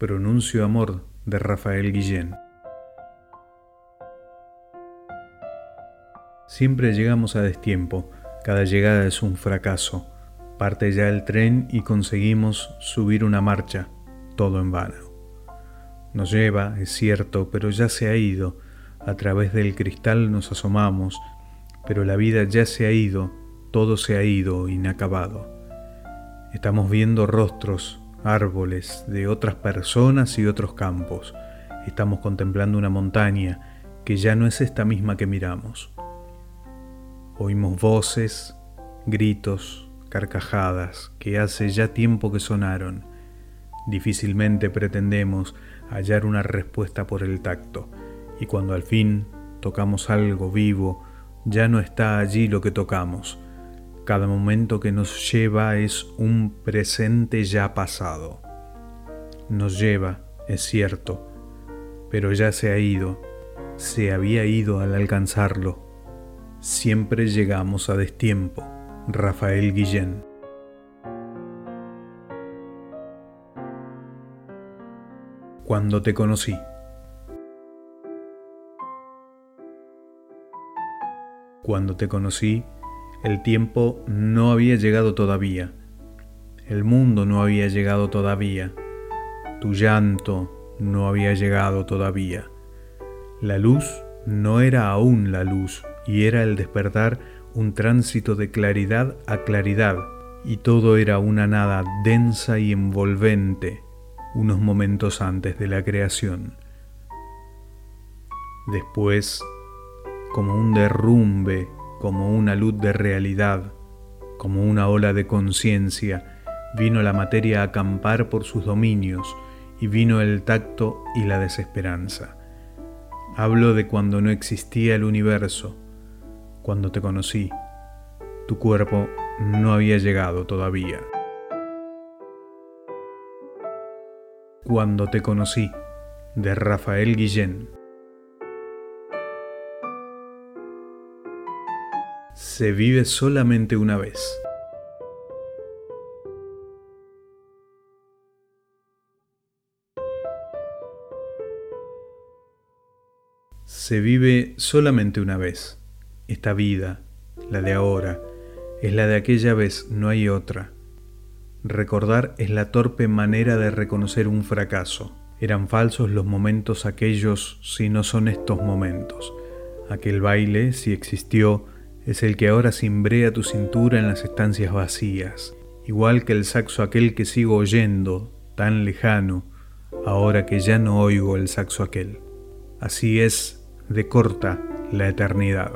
Pronuncio Amor de Rafael Guillén. Siempre llegamos a destiempo, cada llegada es un fracaso. Parte ya el tren y conseguimos subir una marcha, todo en vano. Nos lleva, es cierto, pero ya se ha ido. A través del cristal nos asomamos, pero la vida ya se ha ido, todo se ha ido inacabado. Estamos viendo rostros, árboles, de otras personas y otros campos. Estamos contemplando una montaña que ya no es esta misma que miramos. Oímos voces, gritos, carcajadas que hace ya tiempo que sonaron. Difícilmente pretendemos hallar una respuesta por el tacto, y cuando al fin tocamos algo vivo, ya no está allí lo que tocamos, cada momento que nos lleva es un presente ya pasado. Nos lleva, es cierto, pero ya se ha ido, se había ido al alcanzarlo. Siempre llegamos a destiempo. Rafael Guillén. Cuando te conocí. Cuando te conocí, el tiempo no había llegado todavía. El mundo no había llegado todavía. Tu llanto no había llegado todavía. La luz no era aún la luz y era el despertar un tránsito de claridad a claridad y todo era una nada densa y envolvente unos momentos antes de la creación. Después, como un derrumbe como una luz de realidad, como una ola de conciencia, vino la materia a acampar por sus dominios y vino el tacto y la desesperanza. Hablo de cuando no existía el universo, cuando te conocí. Tu cuerpo no había llegado todavía. Cuando te conocí, de Rafael Guillén. Se vive solamente una vez. Se vive solamente una vez. Esta vida, la de ahora, es la de aquella vez, no hay otra. Recordar es la torpe manera de reconocer un fracaso. Eran falsos los momentos aquellos si no son estos momentos. Aquel baile, si existió, es el que ahora cimbrea tu cintura en las estancias vacías, igual que el saxo aquel que sigo oyendo, tan lejano, ahora que ya no oigo el saxo aquel. Así es de corta la eternidad.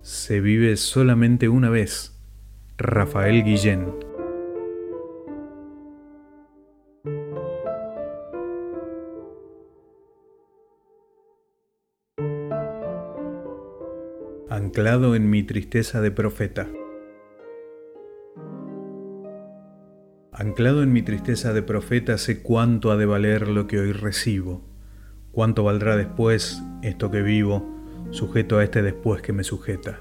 Se vive solamente una vez. Rafael Guillén anclado en mi tristeza de profeta. Anclado en mi tristeza de profeta sé cuánto ha de valer lo que hoy recibo, cuánto valdrá después esto que vivo, sujeto a este después que me sujeta.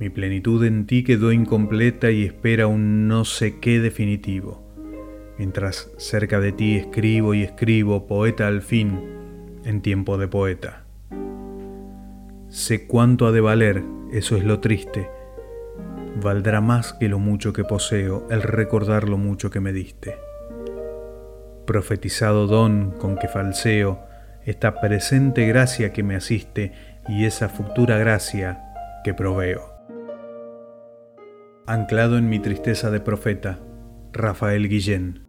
Mi plenitud en ti quedó incompleta y espera un no sé qué definitivo, mientras cerca de ti escribo y escribo, poeta al fin, en tiempo de poeta. Sé cuánto ha de valer, eso es lo triste. Valdrá más que lo mucho que poseo el recordar lo mucho que me diste. Profetizado don con que falseo, esta presente gracia que me asiste y esa futura gracia que proveo. Anclado en mi tristeza de profeta, Rafael Guillén.